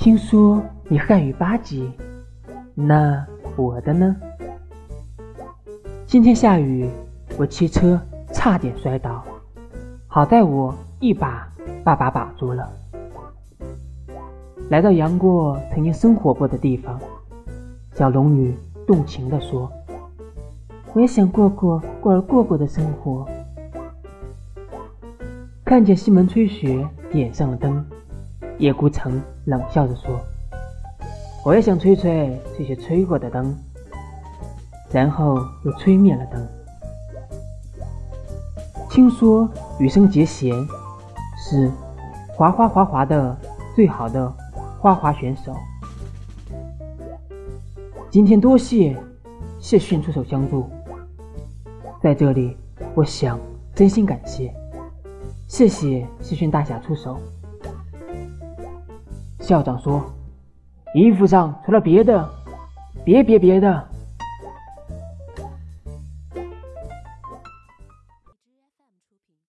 听说你汉语八级，那我的呢？今天下雨，我骑车差点摔倒，好在我一把把把把住了。来到杨过曾经生活过的地方，小龙女动情地说：“我也想过过过儿过过的生活。”看见西门吹雪点上了灯，叶孤城冷笑着说：“我也想吹吹这些吹过的灯。”然后又吹灭了灯。听说羽生结弦是滑滑滑滑的最好的花滑选手。今天多谢谢逊出手相助，在这里我想真心感谢。谢谢谢逊大侠出手。校长说：“衣服上除了别的，别别别的。”